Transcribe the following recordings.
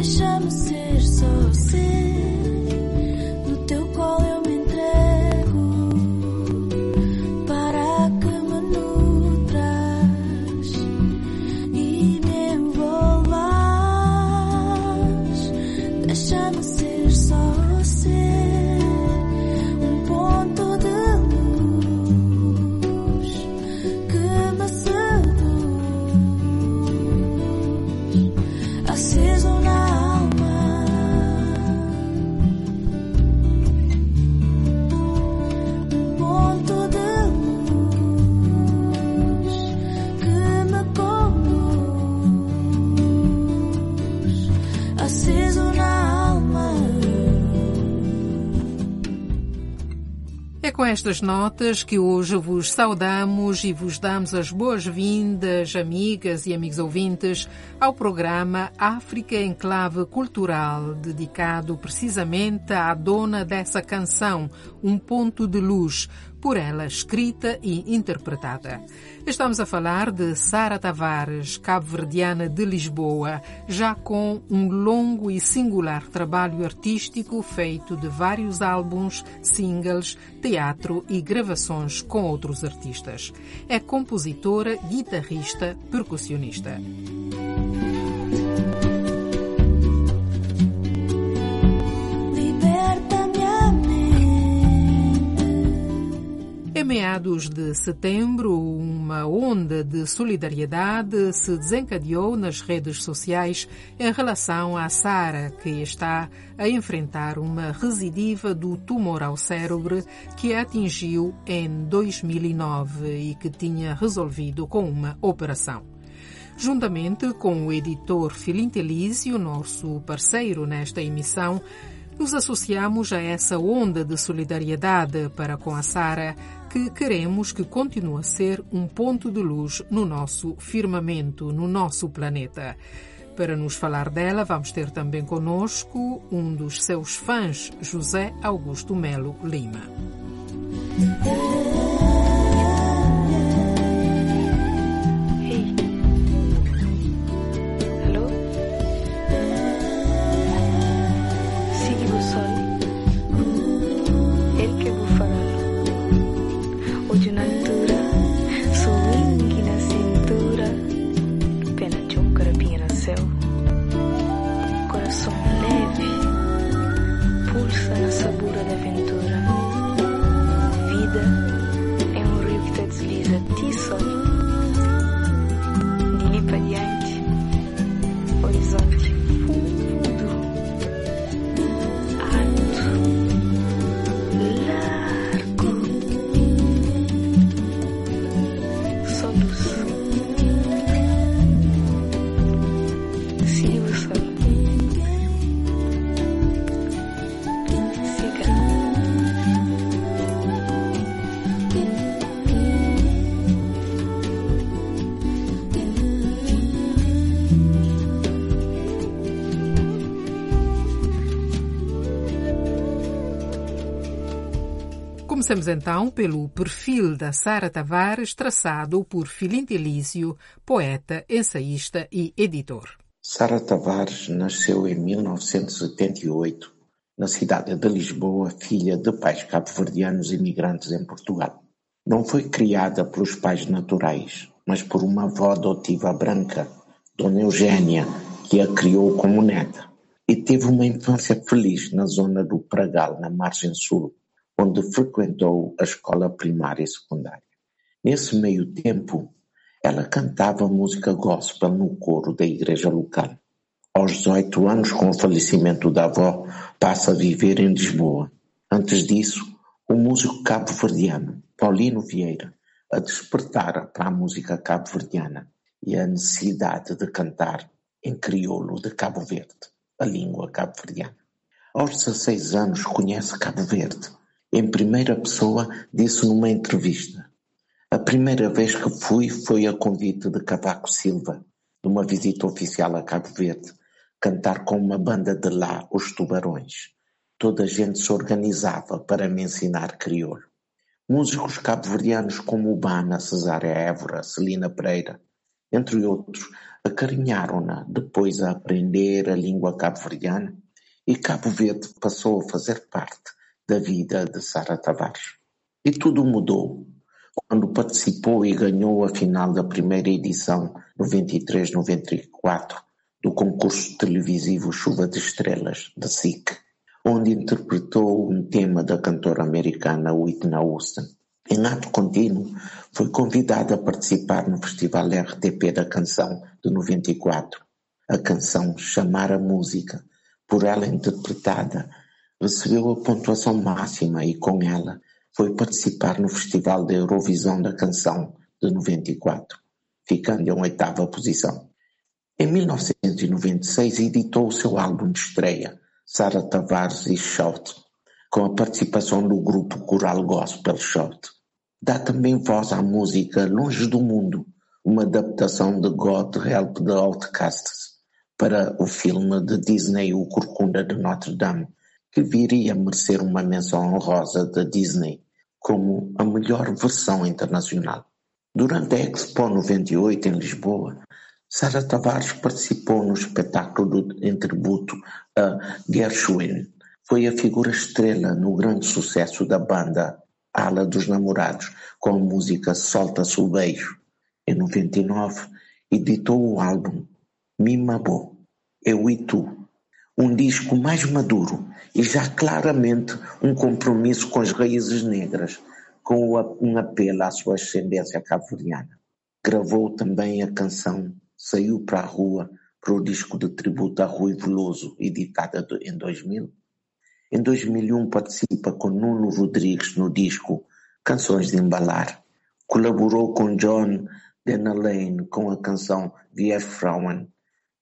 Deixa-me ser só ser. Estas notas que hoje vos saudamos e vos damos as boas-vindas, amigas e amigos ouvintes, ao programa África em Clave Cultural, dedicado precisamente à dona dessa canção, Um Ponto de Luz, por ela escrita e interpretada. Estamos a falar de Sara Tavares, cabo-verdiana de Lisboa, já com um longo e singular trabalho artístico feito de vários álbuns, singles, teatro e gravações com outros artistas. É compositora, guitarrista, percussionista. Em meados de setembro, uma onda de solidariedade se desencadeou nas redes sociais em relação à Sara, que está a enfrentar uma recidiva do tumor ao cérebro que a atingiu em 2009 e que tinha resolvido com uma operação. Juntamente com o editor Filinto Elísio, nosso parceiro nesta emissão, nos associamos a essa onda de solidariedade para com a Sara, que queremos que continue a ser um ponto de luz no nosso firmamento, no nosso planeta. Para nos falar dela, vamos ter também conosco um dos seus fãs, José Augusto Melo Lima. Comecemos então pelo perfil da Sara Tavares, traçado por Filinto Elísio, poeta, ensaísta e editor. Sara Tavares nasceu em 1978 na cidade de Lisboa, filha de pais cabo-verdianos imigrantes em Portugal. Não foi criada pelos pais naturais, mas por uma avó adotiva branca, Dona Eugênia, que a criou como neta. E teve uma infância feliz na zona do Pragal, na margem sul, onde frequentou a escola primária e secundária. Nesse meio tempo, ela cantava música gospel no coro da igreja local. Aos 18 anos, com o falecimento da avó, passa a viver em Lisboa. Antes disso, o músico cabo-verdiano Paulino Vieira a despertara para a música cabo-verdiana e a necessidade de cantar em crioulo de Cabo Verde, a língua cabo-verdiana. Aos 16 anos conhece Cabo Verde. Em primeira pessoa disse numa entrevista a primeira vez que fui foi a convite de Cavaco Silva, numa visita oficial a Cabo Verde, cantar com uma banda de lá, os Tubarões. Toda a gente se organizava para me ensinar crioulo. Músicos cabo-verdianos como Ubana, Cesária Évora, Celina Pereira, entre outros, acarinharam-na depois a aprender a língua cabo-verdiana e Cabo Verde passou a fazer parte da vida de Sara Tavares. E tudo mudou quando participou e ganhou a final da primeira edição (93-94) do concurso televisivo Chuva de Estrelas, da SIC, onde interpretou um tema da cantora americana Whitney Houston. Em ato contínuo, foi convidada a participar no Festival RTP da Canção de 94. A canção Chamar a Música, por ela interpretada, recebeu a pontuação máxima e com ela foi participar no Festival da Eurovisão da Canção de noventa-e-quatro, ficando em oitava posição. Em mil novecentos e noventa e seis editou o seu álbum de estreia, Sara Tavares e Shout, com a participação do grupo coral gospel Shout. Dá também voz à música Longe do Mundo, uma adaptação de God Help the Outcasts para o filme de Disney O Corcunda de Notre Dame, que viria a merecer uma menção honrosa da Disney como a melhor versão internacional. Durante a Expo 98 em Lisboa, Sara Tavares participou no espetáculo em tributo a Gershwin. Foi a figura estrela no grande sucesso da banda Ala dos Namorados, com a música Solta-se o Beijo. Em 99, editou o álbum Mimabo, Eu e Tu, um disco mais maduro e já claramente um compromisso com as raízes negras, com um apelo à sua ascendência cabo-verdiana. Gravou também a canção Saiu para a Rua para o disco de tributo a Rui Veloso, editada em 2000. Em 2001 participa com Nuno Rodrigues no disco Canções de Embalar. Colaborou com John Denalane com a canção Wir Frauen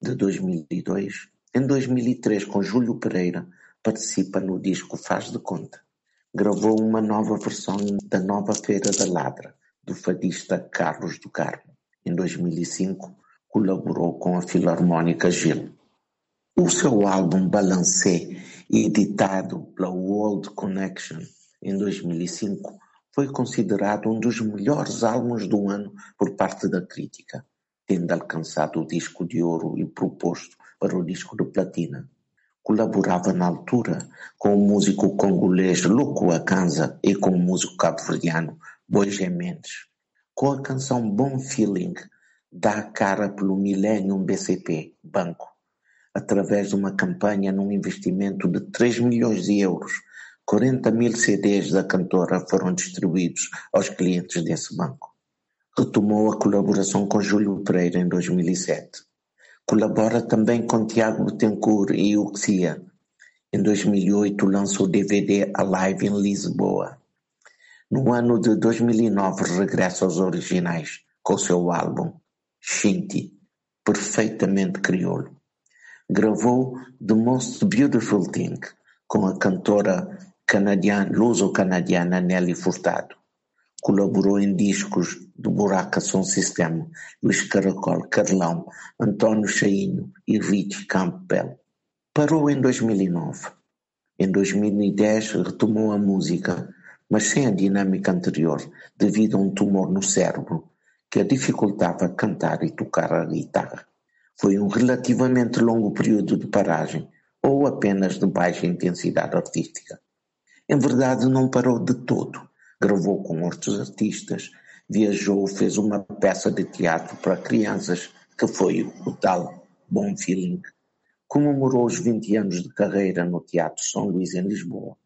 de 2002 em dois mil e três, com Júlio Pereira, participa no disco Faz de Conta. Gravou uma nova versão da Nova Feira da Ladra, do fadista Carlos do Carmo. Em 2005, colaborou com a Filarmónica Gil. O seu álbum Balancé, editado pela World Connection em 2005, foi considerado um dos melhores álbuns do ano por parte da crítica, tendo alcançado o disco de ouro e proposto para o disco de platina. Colaborava na altura com o músico congolês Luco Akanza e com o músico cabo-verdiano Boje Mendes. Com a canção Bom Feeling, dá cara pelo Millennium BCP, banco, através de uma campanha num investimento de 3 milhões de euros. 40 mil CDs da cantora foram distribuídos aos clientes desse banco. Retomou a colaboração com Júlio Pereira em 2007. Colabora também com Tiago Betancourt e Uxia. Em 2008 lança o DVD Alive em Lisboa. No ano de 2009 regressa aos originais com seu álbum Shinty, perfeitamente crioulo. Gravou The Most Beautiful Thing com a cantora canadiana, luso-canadiana Nelly Furtado. Colaborou em discos do Buraca Som System, Luís Caracol, Carlão, António Chainho e Rich Campbell. Parou em 2009. Em 2010 retomou a música, mas sem a dinâmica anterior, devido a um tumor no cérebro que a dificultava cantar e tocar a guitarra. Foi um relativamente longo período de paragem, ou apenas de baixa intensidade artística. Em verdade, não parou de todo gravou com outros artistas, viajou, fez uma peça de teatro para crianças, que foi o tal Bom Feeling. Comemorou os 20 anos de carreira no Teatro São Luís em Lisboa.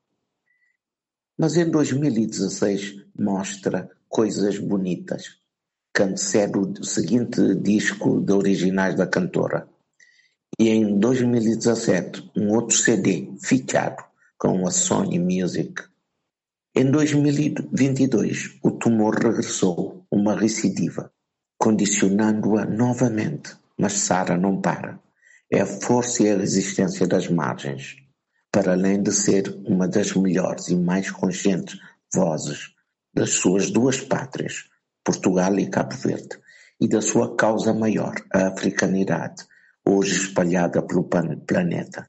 Mas em 2016 mostra coisas bonitas. Cantecero o seguinte disco de originais da cantora. E em 2017, um outro CD, fichado, com a Sony Music. Em 2022, o tumor regressou, uma recidiva, condicionando-a novamente, mas Sara não para. É a força e a resistência das margens, para além de ser uma das melhores e mais conscientes vozes das suas duas pátrias, Portugal e Cabo Verde, e da sua causa maior, a africanidade, hoje espalhada pelo planeta.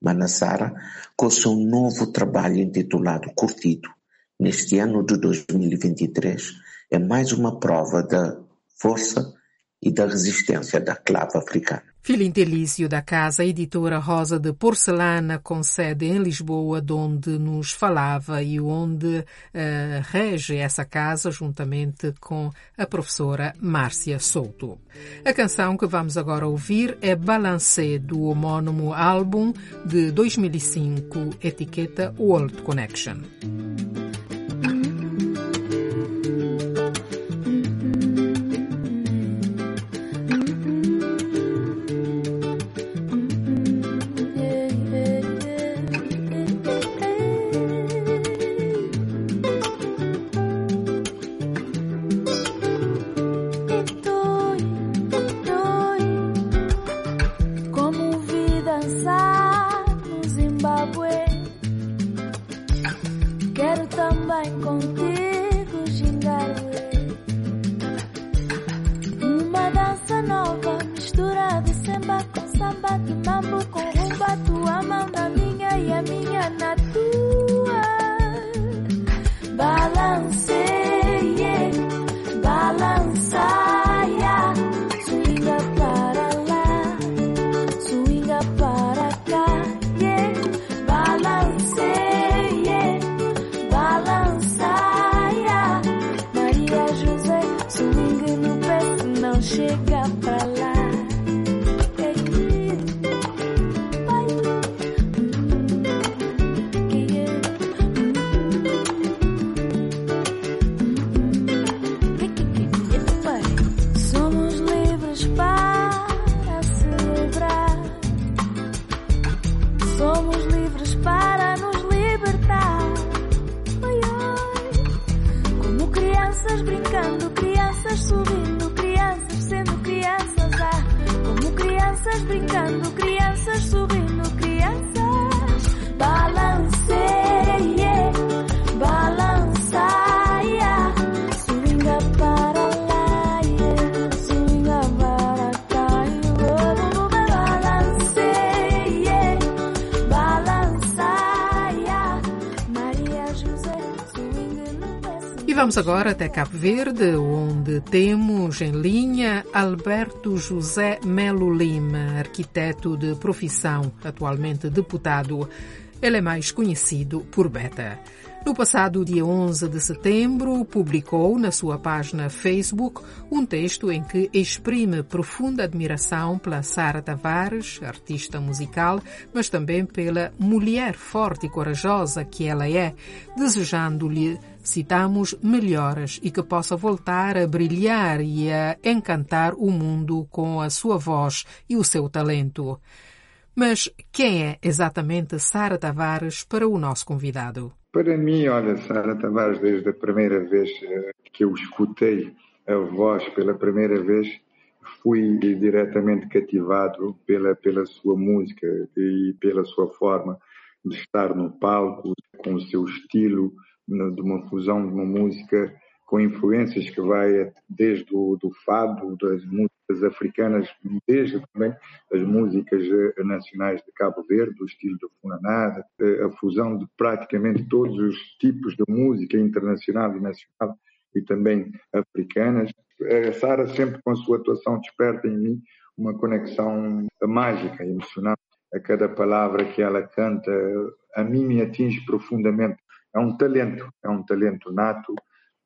Manassara, com seu novo trabalho intitulado Curtido, neste ano de 2023, é mais uma prova da força e da resistência da clave africana. Filho intelício da casa editora Rosa de Porcelana, com sede em Lisboa, de onde nos falava e onde uh, rege essa casa, juntamente com a professora Márcia Souto. A canção que vamos agora ouvir é Balancé, do homónimo álbum de 2005, etiqueta World Connection. crianças brincando, crianças subindo, crianças sendo crianças. Ah, como crianças brincando, crianças subindo. Vamos agora até Cabo Verde, onde temos em linha Alberto José Melo Lima, arquiteto de profissão, atualmente deputado. Ele é mais conhecido por Beta. No passado dia 11 de setembro, publicou na sua página Facebook um texto em que exprime profunda admiração pela Sara Tavares, artista musical, mas também pela mulher forte e corajosa que ela é, desejando-lhe citamos melhoras e que possa voltar a brilhar e a encantar o mundo com a sua voz e o seu talento. Mas quem é exatamente Sara Tavares para o nosso convidado? Para mim, olha, Sara Tavares, desde a primeira vez eh, que eu escutei a voz pela primeira vez, fui diretamente cativado pela, pela sua música e pela sua forma de estar no palco, com o seu estilo, de uma fusão de uma música com influências que vai desde o do fado, das músicas africanas, desde também as músicas eh, nacionais de Cabo Verde, do estilo do Funanada, eh, a fusão de praticamente todos os tipos de música internacional e nacional e também africanas. A Sara sempre com a sua atuação desperta em mim uma conexão mágica, emocional. A cada palavra que ela canta, a mim me atinge profundamente é um talento, é um talento nato,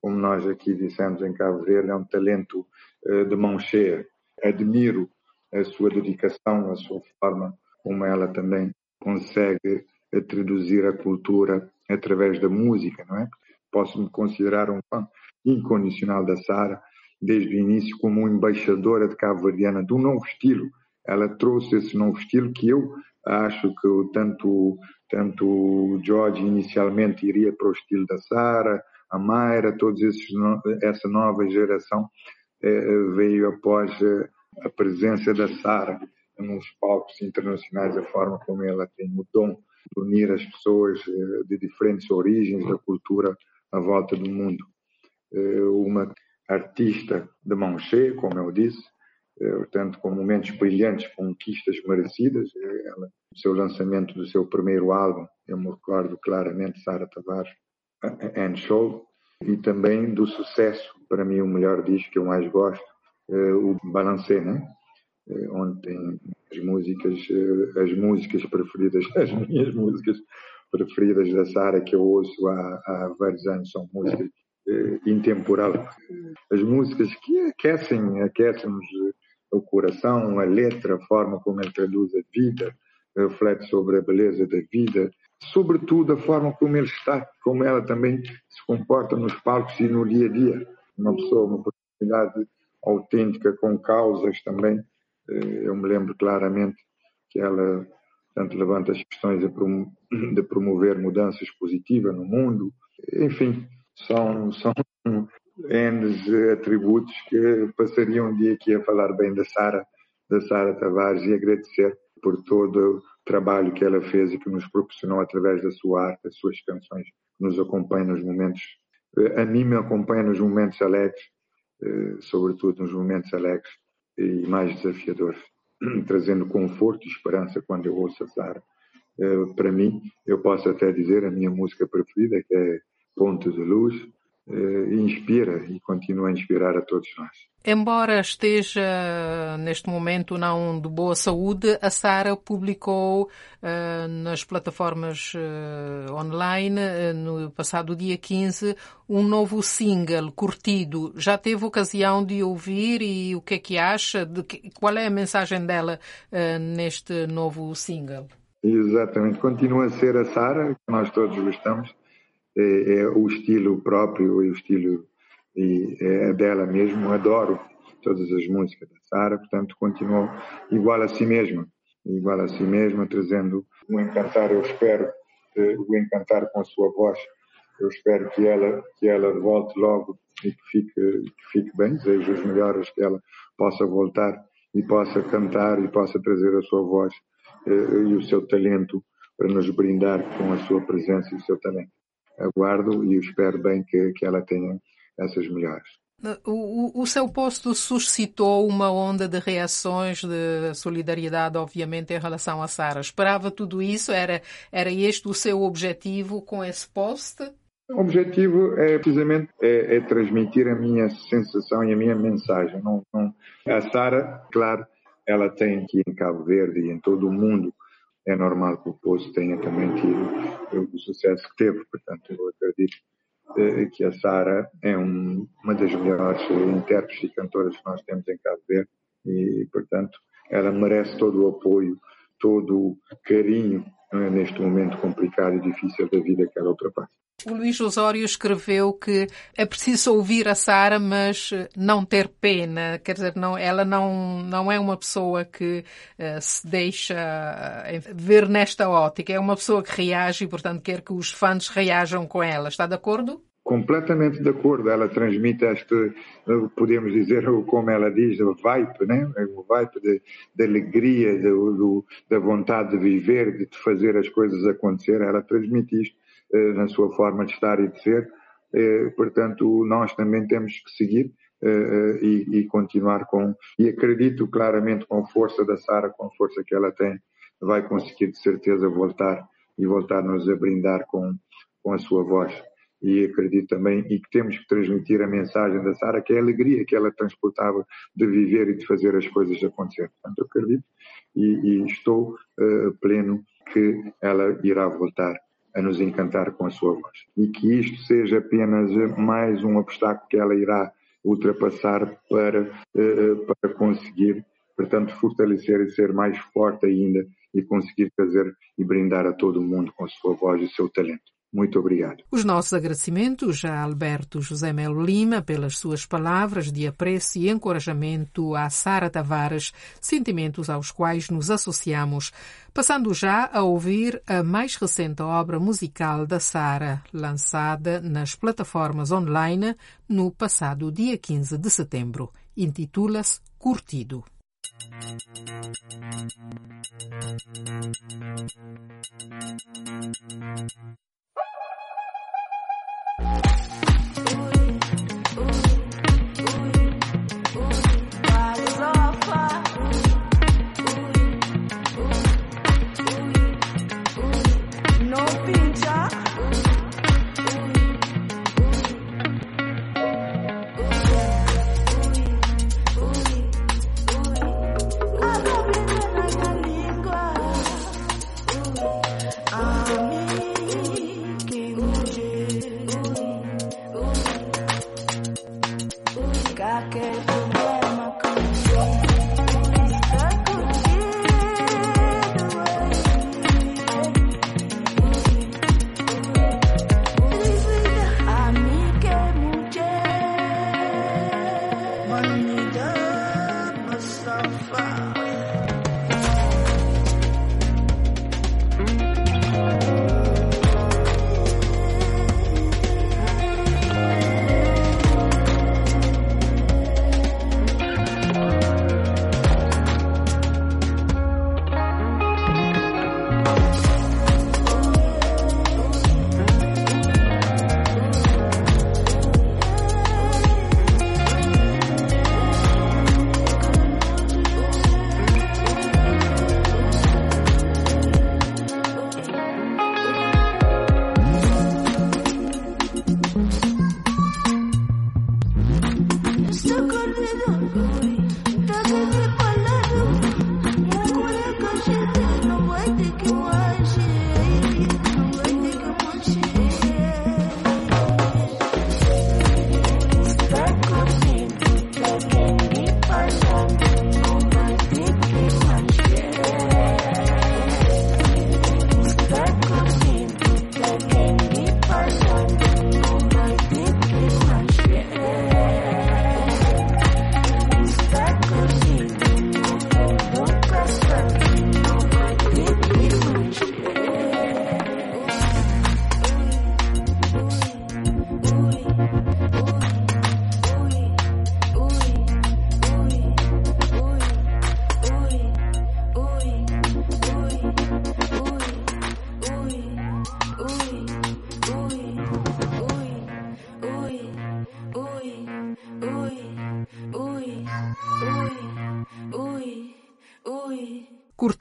como nós aqui dissemos em Cabo Verde, é um talento uh, de mão cheia. Admiro a sua dedicação, a sua forma como ela também consegue eh, traduzir a cultura através da música, não é? Posso me considerar um fã incondicional da Sara, desde o início como embaixadora de Cabo Verdeana de um novo estilo ela trouxe esse novo estilo que eu acho que tanto tanto o George inicialmente iria para o estilo da Sara, a Mayra, todos esses essa nova geração eh, veio após eh, a presença da Sara nos palcos internacionais, a forma como ela tem o dom de unir as pessoas eh, de diferentes origens da cultura à volta do mundo. Uma artista de mão cheia, como eu disse, portanto, com momentos brilhantes, conquistas merecidas. Ela, o seu lançamento do seu primeiro álbum, eu me recordo claramente, Sara Tavares, and Show, e também do sucesso, para mim o melhor disco que eu mais gosto, o Balancé, né? onde tem as músicas, as músicas preferidas, as minhas músicas preferidas da Sara que eu ouço há, há vários anos são músicas intemporal. As músicas que aquecem, aquecem-nos o coração, a letra, a forma como ele traduz a vida, reflete sobre a beleza da vida, sobretudo a forma como ele está, como ela também se comporta nos palcos e no dia a dia. Uma pessoa, uma personalidade autêntica, com causas também. Eh, eu me lembro claramente que ela tanto levanta as questões de promover mudanças positivas no mundo. Enfim, são, são N atributos que passariam um dia aqui a falar bem da Sara, da Sara Tavares e agradecer por todo trabalho que ela fez e que nos proporcionou através da sua arte, das suas canções, nos acompanha nos momentos, a mim me acompanha nos momentos alegres, eh, sobretudo nos momentos alegres e mais desafiadores, trazendo conforto e esperança quando eu ouço a Sara. Eh, para mim, eu posso até dizer a minha música preferida, que é Ponto de Luz, eh, inspira e continua a inspirar a todos nós. Embora esteja neste momento não de boa saúde, a Sara publicou uh, nas plataformas uh, online uh, no passado dia 15 um novo single curtido. Já teve ocasião de ouvir e o que é que acha? Que, qual é a mensagem dela neste novo single? Exatamente, continua a ser a Sara, que nós todos gostamos é, é o estilo próprio e o estilo e é dela mesmo. Adoro todas as músicas da Sara, portanto continuo igual a si mesma, igual a si mesma, trazendo o encantar. Eu espero eh, o encantar com a sua voz. Eu espero que ela que ela volte logo e que fique que fique bem. Desejo os melhores que ela possa voltar e possa cantar e possa trazer a sua voz eh, e o seu talento para nos brindar com a sua presença e o seu talento aguardo e espero bem que, que ela tenha essas melhores. O, o, seu posto suscitou uma onda de reações de solidariedade, obviamente, em relação a Sara. Esperava tudo isso? Era, era este o seu objetivo com esse post? O objetivo é precisamente é, é transmitir a minha sensação e a minha mensagem. Não, não. A Sara, claro, ela tem aqui em Cabo Verde e em todo o mundo é normal que o poço tenha também tido o sucesso que teve. Portanto, eu acredito eh, que a Sara é um, uma das melhores intérpretes e cantoras que nós temos em Cabo Verde e, portanto, ela merece todo o apoio, todo o carinho é, neste momento complicado e difícil da vida que ela ultrapassa. O Luís Osório escreveu que é preciso ouvir a Sara, mas não ter pena. Quer dizer, não, ela não, não é uma pessoa que uh, se deixa uh, ver nesta ótica. É uma pessoa que reage e, portanto, quer que os fãs reajam com ela. Está de acordo? Completamente de acordo. Ela transmite este, podemos dizer, como ela diz, o vibe, né? o vibe de, de alegria, do, da vontade de viver, de fazer as coisas acontecer. Ela transmite isto eh, na sua forma de estar e de ser. Eh, portanto, nós também temos que seguir eh, e, e, continuar com. E acredito claramente com a força da Sara, com a força que ela tem, vai conseguir de certeza voltar e voltar-nos a brindar com, com a sua voz. E acredito também, e que temos que transmitir a mensagem da Sara, que é a alegria que ela transportava de viver e de fazer as coisas acontecer. Portanto, eu acredito e, e estou uh, pleno que ela irá voltar a nos encantar com a sua voz. E que isto seja apenas mais um obstáculo que ela irá ultrapassar para, eh, para conseguir, portanto, fortalecer e ser mais forte ainda e conseguir fazer e brindar a todo mundo com a sua voz e o seu talento. Muito obrigado. Os nossos agradecimentos a Alberto José Melo Lima pelas suas palavras de apreço e encorajamento a Sara Tavares, sentimentos aos quais nos associamos. Passando já a ouvir a mais recente obra musical da Sara, lançada nas plataformas online no passado dia 15 de setembro. Intitula-se Curtido. Ooh.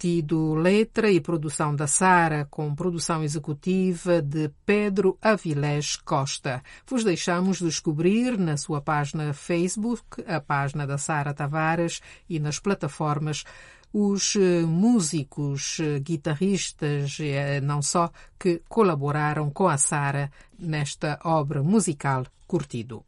Curtido, letra e produção da Sara, com produção executiva de Pedro Avilés Costa. Vos deixamos descobrir na sua página Facebook, a página da Sara Tavares e nas plataformas os músicos, guitarristas, não só, que colaboraram com a Sara nesta obra musical Curtido.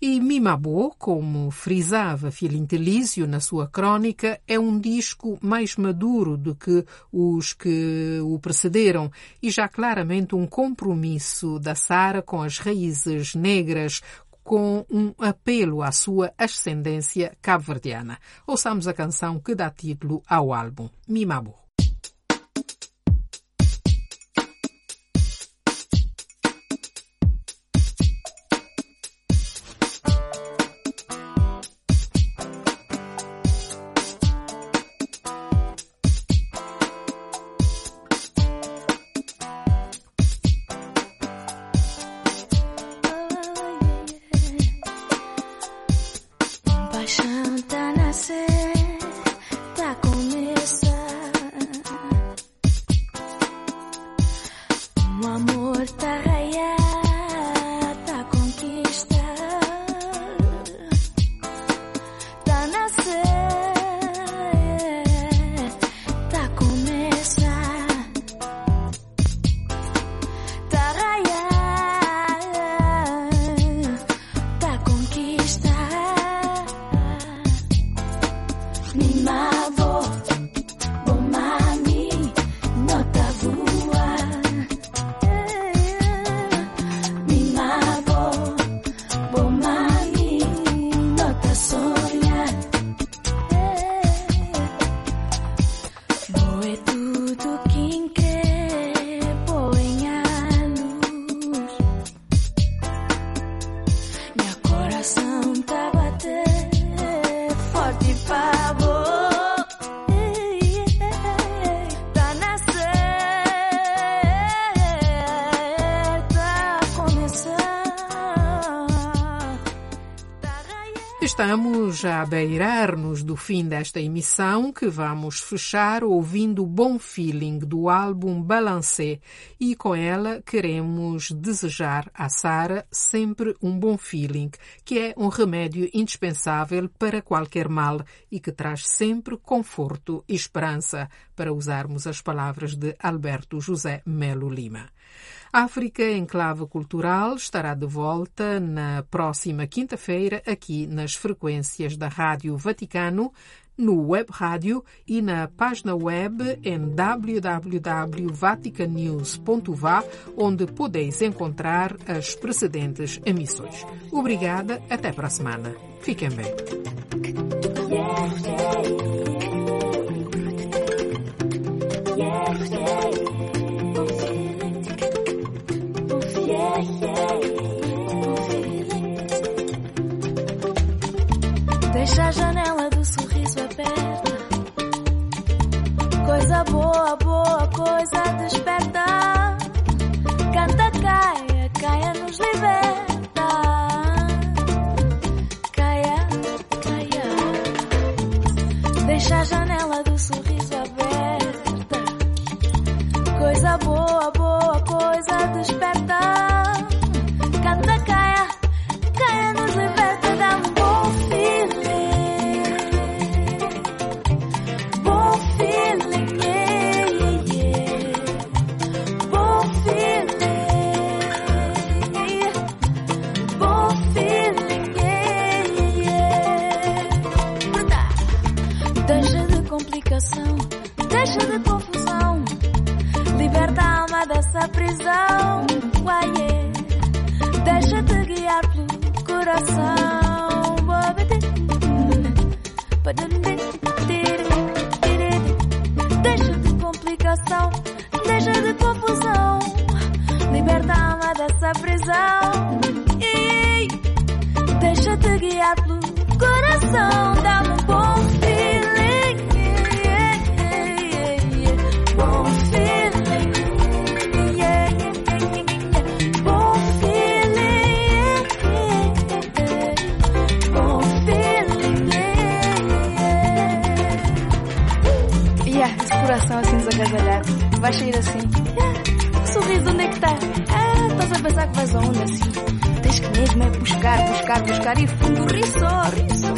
E Mimabo, como frisava Filintelísio na sua crônica, é um disco mais maduro do que os que o precederam e já claramente um compromisso da Sara com as raízes negras, com um apelo à sua ascendência cabo-verdiana. Ouçamos a canção que dá título ao álbum, Mimabo. Estamos a beirar-nos do fim desta emissão que vamos fechar ouvindo Bom Feeling do álbum Balancé e com ela queremos desejar à Sara sempre um bom feeling, que é um remédio indispensável para qualquer mal e que traz sempre conforto e esperança, para usarmos as palavras de Alberto José Melo Lima. África Enclave Cultural estará de volta na próxima quinta-feira aqui nas frequências da Rádio Vaticano, no web rádio e na página web em www.vaticanews.va, onde podeis encontrar as precedentes emissões. Obrigada, até para a semana. Fiquem bem. Deixa a janela do sorriso aberta. Coisa boa, boa, coisa desperta. Yeah, yeah. Esse coração assim desagasalhado. Vai sair assim. Yeah, sorriso, onde é que está? Ah, estás a pensar que vais aonde assim? Tens que mesmo é buscar, buscar, buscar e fundo, ri só, ri só.